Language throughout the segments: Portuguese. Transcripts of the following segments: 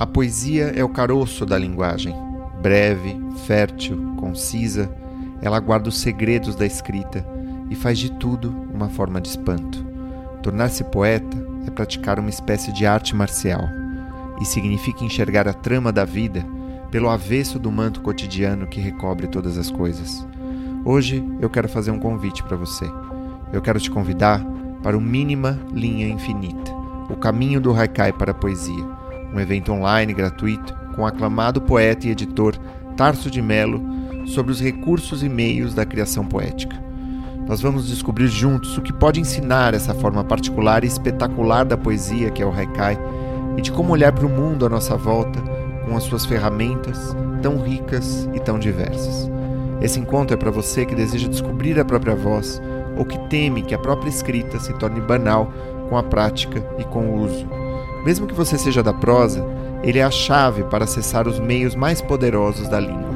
A poesia é o caroço da linguagem. Breve, fértil, concisa, ela guarda os segredos da escrita e faz de tudo uma forma de espanto. Tornar-se poeta é praticar uma espécie de arte marcial e significa enxergar a trama da vida pelo avesso do manto cotidiano que recobre todas as coisas. Hoje eu quero fazer um convite para você. Eu quero te convidar para o Mínima Linha Infinita, o caminho do haikai para a poesia, um evento online gratuito com o aclamado poeta e editor Tarso de Melo sobre os recursos e meios da criação poética. Nós vamos descobrir juntos o que pode ensinar essa forma particular e espetacular da poesia que é o haikai e de como olhar para o mundo à nossa volta com as suas ferramentas tão ricas e tão diversas. Esse encontro é para você que deseja descobrir a própria voz ou que teme que a própria escrita se torne banal com a prática e com o uso. Mesmo que você seja da prosa, ele é a chave para acessar os meios mais poderosos da língua.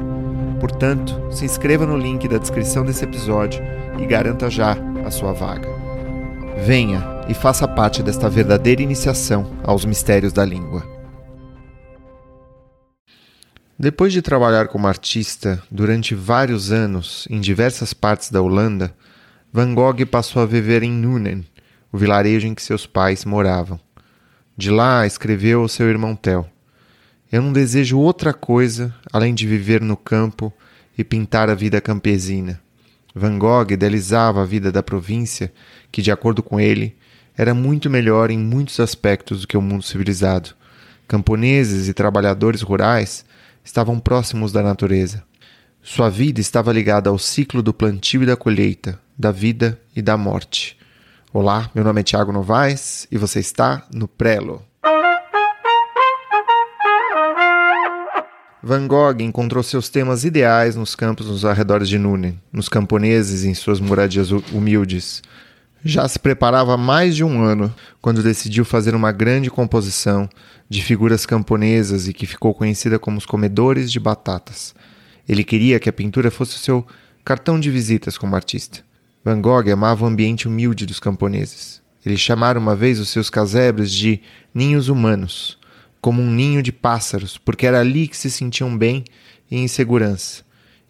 Portanto, se inscreva no link da descrição desse episódio e garanta já a sua vaga. Venha e faça parte desta verdadeira iniciação aos mistérios da língua. Depois de trabalhar como artista durante vários anos em diversas partes da Holanda, Van Gogh passou a viver em Nuenen, o vilarejo em que seus pais moravam. De lá escreveu ao seu irmão Tel: Eu não desejo outra coisa além de viver no campo e pintar a vida campesina. Van Gogh idealizava a vida da província, que, de acordo com ele, era muito melhor em muitos aspectos do que o mundo civilizado. Camponeses e trabalhadores rurais estavam próximos da natureza. Sua vida estava ligada ao ciclo do plantio e da colheita, da vida e da morte. Olá, meu nome é Tiago Novaes e você está no Prelo. Van Gogh encontrou seus temas ideais nos campos nos arredores de Nunen, nos camponeses em suas moradias humildes. Já se preparava há mais de um ano quando decidiu fazer uma grande composição de figuras camponesas e que ficou conhecida como os comedores de batatas. Ele queria que a pintura fosse o seu cartão de visitas como artista. Van Gogh amava o ambiente humilde dos camponeses. Eles chamaram uma vez os seus casebres de ninhos humanos, como um ninho de pássaros, porque era ali que se sentiam bem e em segurança.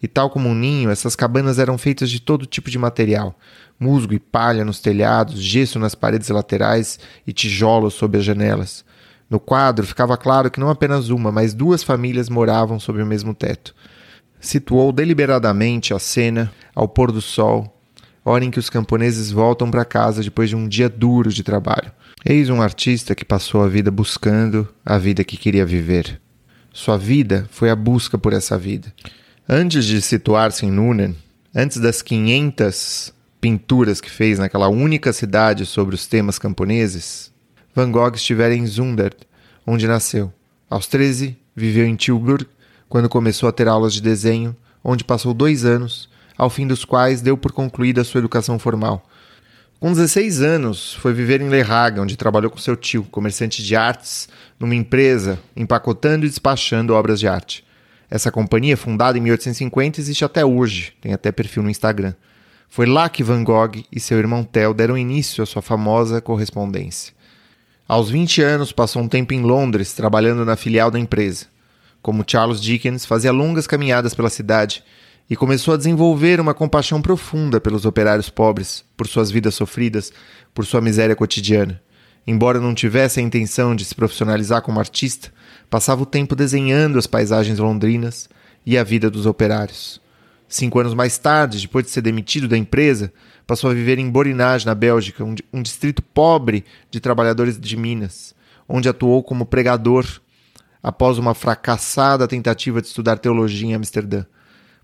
E tal como um ninho, essas cabanas eram feitas de todo tipo de material: musgo e palha nos telhados, gesso nas paredes laterais e tijolos sob as janelas. No quadro ficava claro que não apenas uma, mas duas famílias moravam sob o mesmo teto. Situou deliberadamente a cena ao pôr do sol, hora em que os camponeses voltam para casa depois de um dia duro de trabalho. Eis um artista que passou a vida buscando a vida que queria viver. Sua vida foi a busca por essa vida. Antes de situar-se em Nunen, antes das 500 pinturas que fez naquela única cidade sobre os temas camponeses, Van Gogh estivera em Zundert, onde nasceu. Aos 13, viveu em Tilburg, quando começou a ter aulas de desenho, onde passou dois anos ao fim dos quais deu por concluída sua educação formal. Com 16 anos, foi viver em Le Hague, onde trabalhou com seu tio, comerciante de artes, numa empresa empacotando e despachando obras de arte. Essa companhia, fundada em 1850, existe até hoje, tem até perfil no Instagram. Foi lá que Van Gogh e seu irmão Theo deram início à sua famosa correspondência. Aos 20 anos, passou um tempo em Londres, trabalhando na filial da empresa. Como Charles Dickens, fazia longas caminhadas pela cidade e começou a desenvolver uma compaixão profunda pelos operários pobres, por suas vidas sofridas, por sua miséria cotidiana. Embora não tivesse a intenção de se profissionalizar como artista, passava o tempo desenhando as paisagens londrinas e a vida dos operários. Cinco anos mais tarde, depois de ser demitido da empresa, passou a viver em Borinage, na Bélgica, um, um distrito pobre de trabalhadores de Minas, onde atuou como pregador após uma fracassada tentativa de estudar teologia em Amsterdã.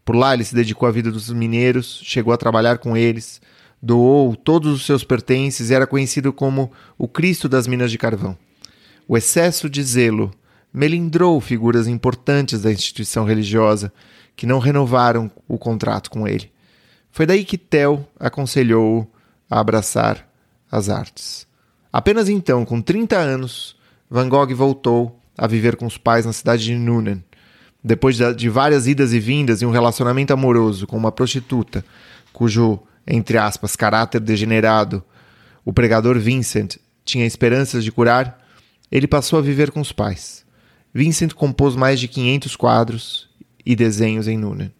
Por lá ele se dedicou à vida dos mineiros, chegou a trabalhar com eles, doou todos os seus pertences e era conhecido como o Cristo das Minas de Carvão. O excesso de zelo melindrou figuras importantes da instituição religiosa que não renovaram o contrato com ele. Foi daí que Tel aconselhou-o a abraçar as artes. Apenas então, com 30 anos, Van Gogh voltou a viver com os pais na cidade de Nuenen, depois de várias idas e vindas e um relacionamento amoroso com uma prostituta, cujo, entre aspas, caráter degenerado o pregador Vincent tinha esperanças de curar, ele passou a viver com os pais. Vincent compôs mais de 500 quadros e desenhos em Noonan.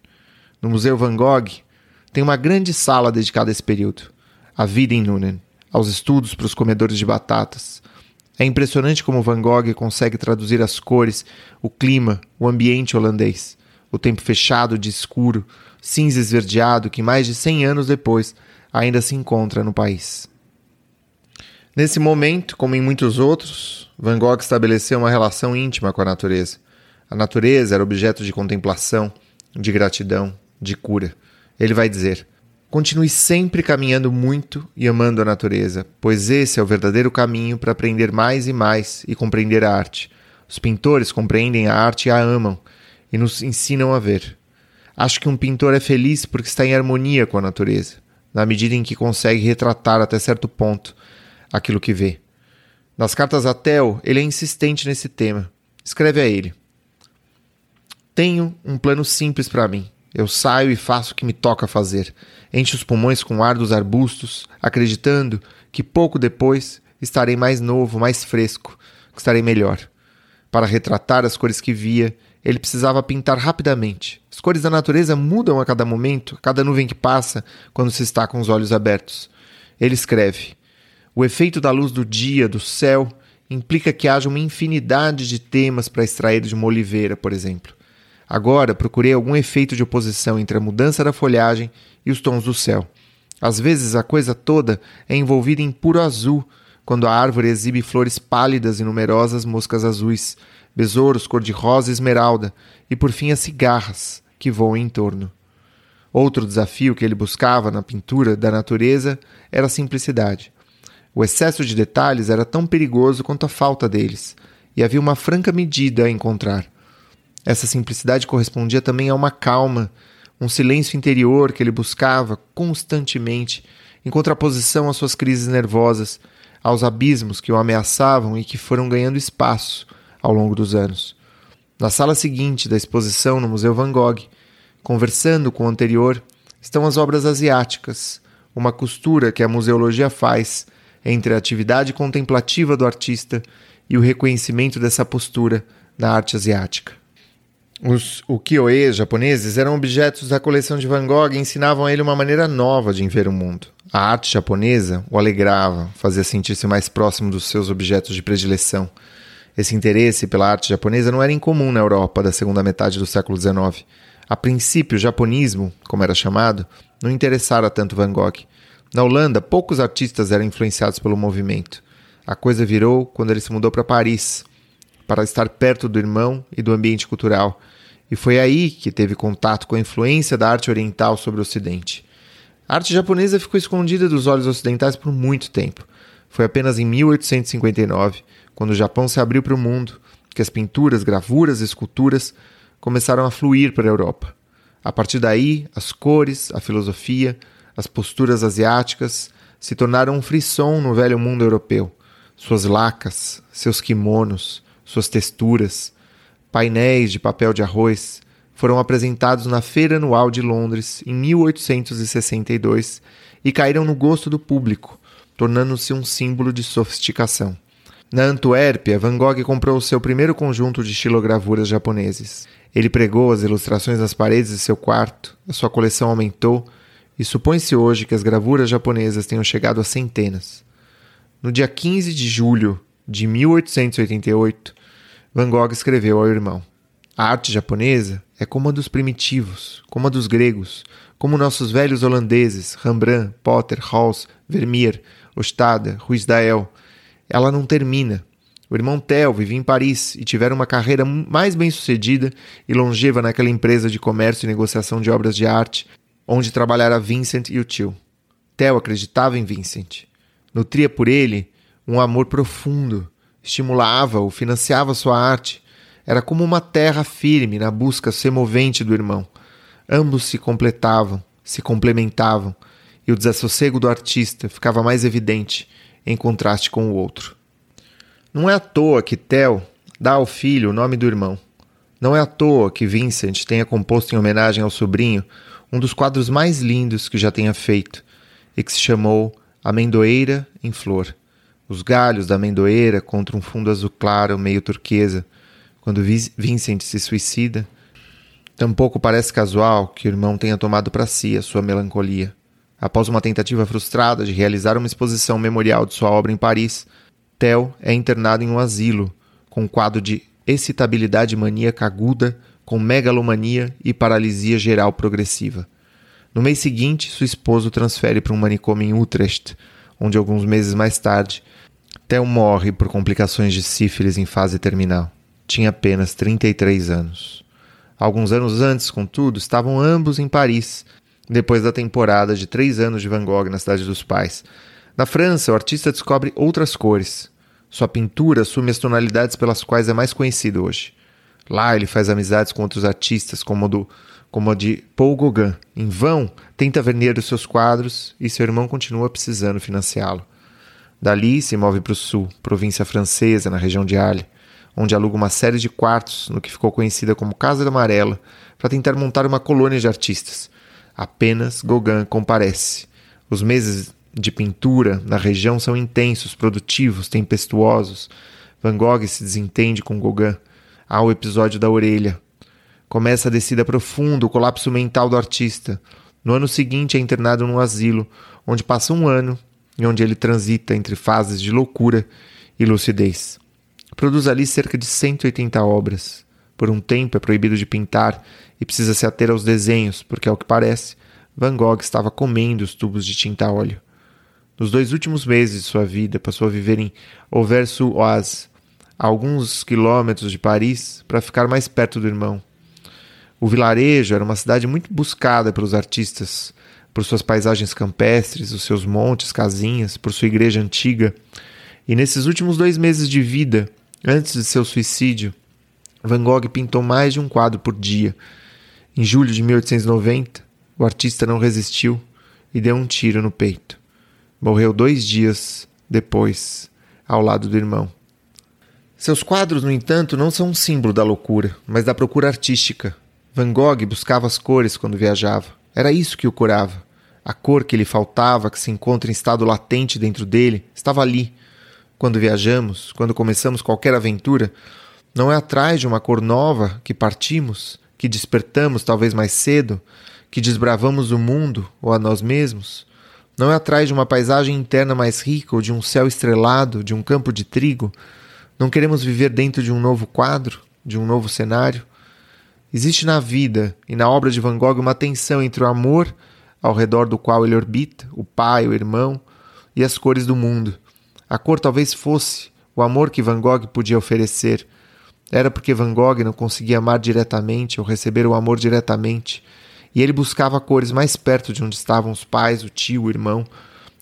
No Museu Van Gogh tem uma grande sala dedicada a esse período, a vida em Noonan, aos estudos para os comedores de batatas. É impressionante como Van Gogh consegue traduzir as cores, o clima, o ambiente holandês, o tempo fechado de escuro, cinza esverdeado que mais de 100 anos depois ainda se encontra no país. Nesse momento, como em muitos outros, Van Gogh estabeleceu uma relação íntima com a natureza. A natureza era objeto de contemplação, de gratidão, de cura. Ele vai dizer: Continue sempre caminhando muito e amando a natureza, pois esse é o verdadeiro caminho para aprender mais e mais e compreender a arte. Os pintores compreendem a arte e a amam e nos ensinam a ver. Acho que um pintor é feliz porque está em harmonia com a natureza, na medida em que consegue retratar até certo ponto aquilo que vê. Nas cartas a Theo, ele é insistente nesse tema. Escreve a ele: Tenho um plano simples para mim. Eu saio e faço o que me toca fazer. Encho os pulmões com o ar dos arbustos, acreditando que pouco depois estarei mais novo, mais fresco, que estarei melhor. Para retratar as cores que via, ele precisava pintar rapidamente. As cores da natureza mudam a cada momento, a cada nuvem que passa, quando se está com os olhos abertos. Ele escreve: o efeito da luz do dia, do céu, implica que haja uma infinidade de temas para extrair de uma oliveira, por exemplo. Agora procurei algum efeito de oposição entre a mudança da folhagem e os tons do céu. Às vezes a coisa toda é envolvida em puro azul, quando a árvore exibe flores pálidas e numerosas moscas azuis, besouros cor-de-rosa e esmeralda, e por fim as cigarras que voam em torno. Outro desafio que ele buscava na pintura da natureza era a simplicidade. O excesso de detalhes era tão perigoso quanto a falta deles, e havia uma franca medida a encontrar. Essa simplicidade correspondia também a uma calma, um silêncio interior que ele buscava constantemente, em contraposição às suas crises nervosas, aos abismos que o ameaçavam e que foram ganhando espaço ao longo dos anos. Na sala seguinte da exposição no Museu Van Gogh, conversando com o anterior, estão as obras asiáticas, uma costura que a museologia faz entre a atividade contemplativa do artista e o reconhecimento dessa postura na arte asiática. Os ukiyo-e japoneses eram objetos da coleção de Van Gogh e ensinavam a ele uma maneira nova de ver o mundo. A arte japonesa o alegrava, fazia sentir-se mais próximo dos seus objetos de predileção. Esse interesse pela arte japonesa não era incomum na Europa da segunda metade do século XIX. A princípio, o japonismo, como era chamado, não interessara tanto Van Gogh. Na Holanda, poucos artistas eram influenciados pelo movimento. A coisa virou quando ele se mudou para Paris, para estar perto do irmão e do ambiente cultural, e foi aí que teve contato com a influência da arte oriental sobre o Ocidente. A arte japonesa ficou escondida dos olhos ocidentais por muito tempo. Foi apenas em 1859, quando o Japão se abriu para o mundo, que as pinturas, gravuras e esculturas começaram a fluir para a Europa. A partir daí, as cores, a filosofia, as posturas asiáticas se tornaram um frisson no velho mundo europeu. Suas lacas, seus kimonos, suas texturas, painéis de papel de arroz foram apresentados na Feira Anual de Londres em 1862 e caíram no gosto do público, tornando-se um símbolo de sofisticação. Na Antuérpia, Van Gogh comprou seu primeiro conjunto de estilogravuras japoneses. Ele pregou as ilustrações nas paredes de seu quarto, a sua coleção aumentou e supõe-se hoje que as gravuras japonesas tenham chegado a centenas. No dia 15 de julho de 1888, Van Gogh escreveu ao irmão: A arte japonesa é como a dos primitivos, como a dos gregos, como nossos velhos holandeses, Rembrandt, Potter, Hals, Vermeer, Ostade, Ruysdael. Ela não termina. O irmão Theo vivia em Paris e tiveram uma carreira mais bem-sucedida e longeva naquela empresa de comércio e negociação de obras de arte onde trabalhara Vincent e o tio. Theo acreditava em Vincent. Nutria por ele um amor profundo, estimulava-o, financiava sua arte. Era como uma terra firme na busca semovente do irmão. Ambos se completavam, se complementavam, e o desassossego do artista ficava mais evidente em contraste com o outro. Não é à toa que Theo dá ao filho o nome do irmão. Não é à toa que Vincent tenha composto em homenagem ao sobrinho um dos quadros mais lindos que já tenha feito e que se chamou Amendoeira em Flor. Os galhos da amendoeira contra um fundo azul claro, meio turquesa, quando Vincent se suicida, tampouco parece casual que o irmão tenha tomado para si a sua melancolia. Após uma tentativa frustrada de realizar uma exposição memorial de sua obra em Paris, Theo é internado em um asilo, com um quadro de excitabilidade maníaca aguda, com megalomania e paralisia geral progressiva. No mês seguinte, seu esposo transfere para um manicômio em Utrecht, onde alguns meses mais tarde, Theo morre por complicações de sífilis em fase terminal. Tinha apenas 33 anos. Alguns anos antes, contudo, estavam ambos em Paris, depois da temporada de três anos de Van Gogh na Cidade dos Pais. Na França, o artista descobre outras cores. Sua pintura assume as tonalidades pelas quais é mais conhecido hoje. Lá ele faz amizades com outros artistas, como, do, como a de Paul Gauguin. Em vão, tenta vender os seus quadros e seu irmão continua precisando financiá-lo. Dali se move para o sul, província francesa, na região de Arles, onde aluga uma série de quartos no que ficou conhecida como Casa da Amarela, para tentar montar uma colônia de artistas. Apenas Gauguin comparece. Os meses de pintura na região são intensos, produtivos, tempestuosos. Van Gogh se desentende com Gauguin Há o episódio da orelha. Começa a descida profunda, o colapso mental do artista. No ano seguinte é internado num asilo, onde passa um ano e onde ele transita entre fases de loucura e lucidez. Produz ali cerca de 180 obras. Por um tempo é proibido de pintar e precisa se ater aos desenhos, porque, ao que parece, Van Gogh estava comendo os tubos de tinta a óleo. Nos dois últimos meses de sua vida, passou a viver em Auvers-sur-Oise, a alguns quilômetros de Paris, para ficar mais perto do irmão. O vilarejo era uma cidade muito buscada pelos artistas, por suas paisagens campestres, os seus montes, casinhas, por sua igreja antiga. E nesses últimos dois meses de vida, antes de seu suicídio, Van Gogh pintou mais de um quadro por dia. Em julho de 1890, o artista não resistiu e deu um tiro no peito. Morreu dois dias depois, ao lado do irmão. Seus quadros, no entanto, não são um símbolo da loucura, mas da procura artística. Van Gogh buscava as cores quando viajava. Era isso que o curava. A cor que lhe faltava, que se encontra em estado latente dentro dele, estava ali. Quando viajamos, quando começamos qualquer aventura, não é atrás de uma cor nova que partimos, que despertamos talvez mais cedo, que desbravamos o mundo ou a nós mesmos. Não é atrás de uma paisagem interna mais rica ou de um céu estrelado, de um campo de trigo não queremos viver dentro de um novo quadro, de um novo cenário. Existe na vida e na obra de Van Gogh uma tensão entre o amor ao redor do qual ele orbita, o pai, o irmão, e as cores do mundo. A cor talvez fosse o amor que Van Gogh podia oferecer. Era porque Van Gogh não conseguia amar diretamente ou receber o amor diretamente, e ele buscava cores mais perto de onde estavam os pais, o tio, o irmão.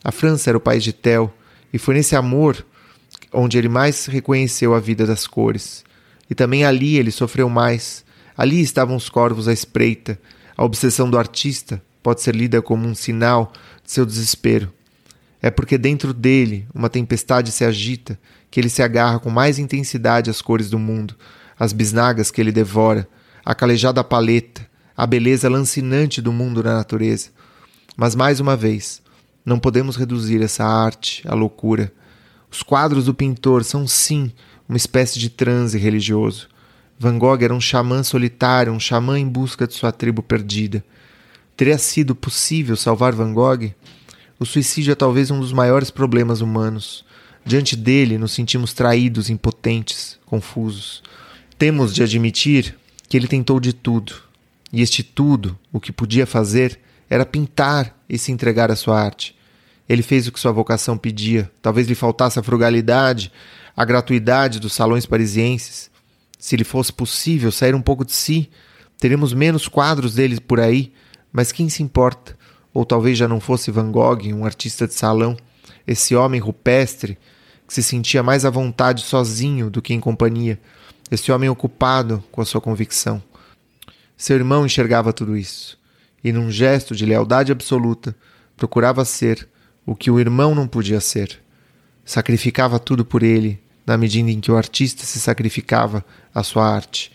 A França era o país de Theo, e foi nesse amor onde ele mais reconheceu a vida das cores. E também ali ele sofreu mais. Ali estavam os corvos à espreita. A obsessão do artista pode ser lida como um sinal de seu desespero. É porque dentro dele uma tempestade se agita que ele se agarra com mais intensidade às cores do mundo, às bisnagas que ele devora, a calejada paleta, a beleza lancinante do mundo na natureza. Mas mais uma vez, não podemos reduzir essa arte à loucura. Os quadros do pintor são, sim, uma espécie de transe religioso. Van Gogh era um xamã solitário, um xamã em busca de sua tribo perdida. Teria sido possível salvar Van Gogh? O suicídio é talvez um dos maiores problemas humanos. Diante dele, nos sentimos traídos, impotentes, confusos. Temos de admitir que ele tentou de tudo. E este tudo, o que podia fazer, era pintar e se entregar à sua arte. Ele fez o que sua vocação pedia. Talvez lhe faltasse a frugalidade, a gratuidade dos salões parisienses. Se lhe fosse possível sair um pouco de si, teremos menos quadros dele por aí, mas quem se importa? Ou talvez já não fosse Van Gogh, um artista de salão, esse homem rupestre que se sentia mais à vontade sozinho do que em companhia, esse homem ocupado com a sua convicção. Seu irmão enxergava tudo isso e, num gesto de lealdade absoluta, procurava ser o que o irmão não podia ser. Sacrificava tudo por ele, na medida em que o artista se sacrificava à sua arte.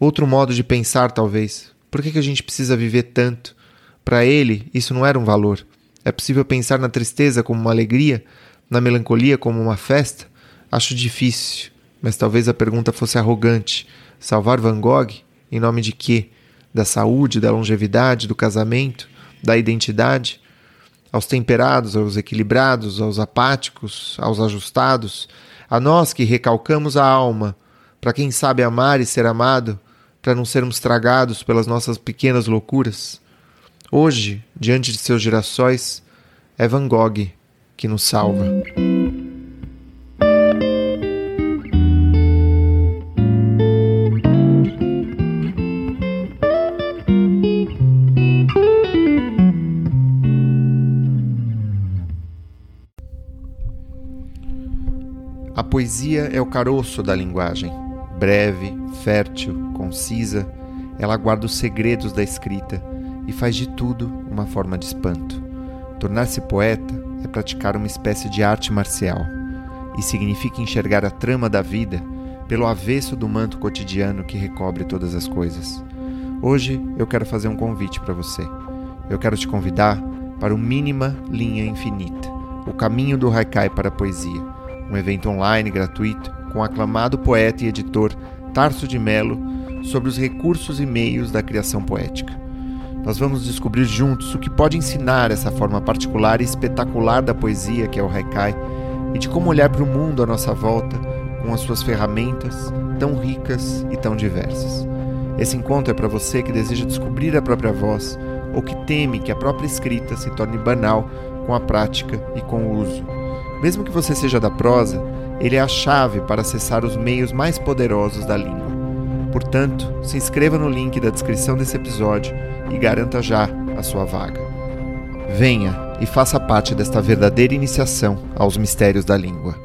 Outro modo de pensar, talvez. Por que, que a gente precisa viver tanto? Para ele, isso não era um valor. É possível pensar na tristeza como uma alegria, na melancolia como uma festa? Acho difícil, mas talvez a pergunta fosse arrogante, Salvar Van Gogh? Em nome de quê? Da saúde, da longevidade, do casamento, da identidade? Aos temperados, aos equilibrados, aos apáticos, aos ajustados, a nós que recalcamos a alma, para quem sabe amar e ser amado, para não sermos tragados pelas nossas pequenas loucuras. Hoje, diante de seus girassóis, é Van Gogh que nos salva. Poesia é o caroço da linguagem. Breve, fértil, concisa, ela guarda os segredos da escrita e faz de tudo uma forma de espanto. Tornar-se poeta é praticar uma espécie de arte marcial e significa enxergar a trama da vida pelo avesso do manto cotidiano que recobre todas as coisas. Hoje eu quero fazer um convite para você. Eu quero te convidar para o Mínima Linha Infinita, o caminho do haikai para a poesia, um evento online gratuito com o aclamado poeta e editor Tarso de Melo sobre os recursos e meios da criação poética. Nós vamos descobrir juntos o que pode ensinar essa forma particular e espetacular da poesia que é o haikai e de como olhar para o mundo à nossa volta com as suas ferramentas tão ricas e tão diversas. Esse encontro é para você que deseja descobrir a própria voz ou que teme que a própria escrita se torne banal com a prática e com o uso. Mesmo que você seja da prosa, ele é a chave para acessar os meios mais poderosos da língua. Portanto, se inscreva no link da descrição desse episódio e garanta já a sua vaga. Venha e faça parte desta verdadeira iniciação aos mistérios da língua.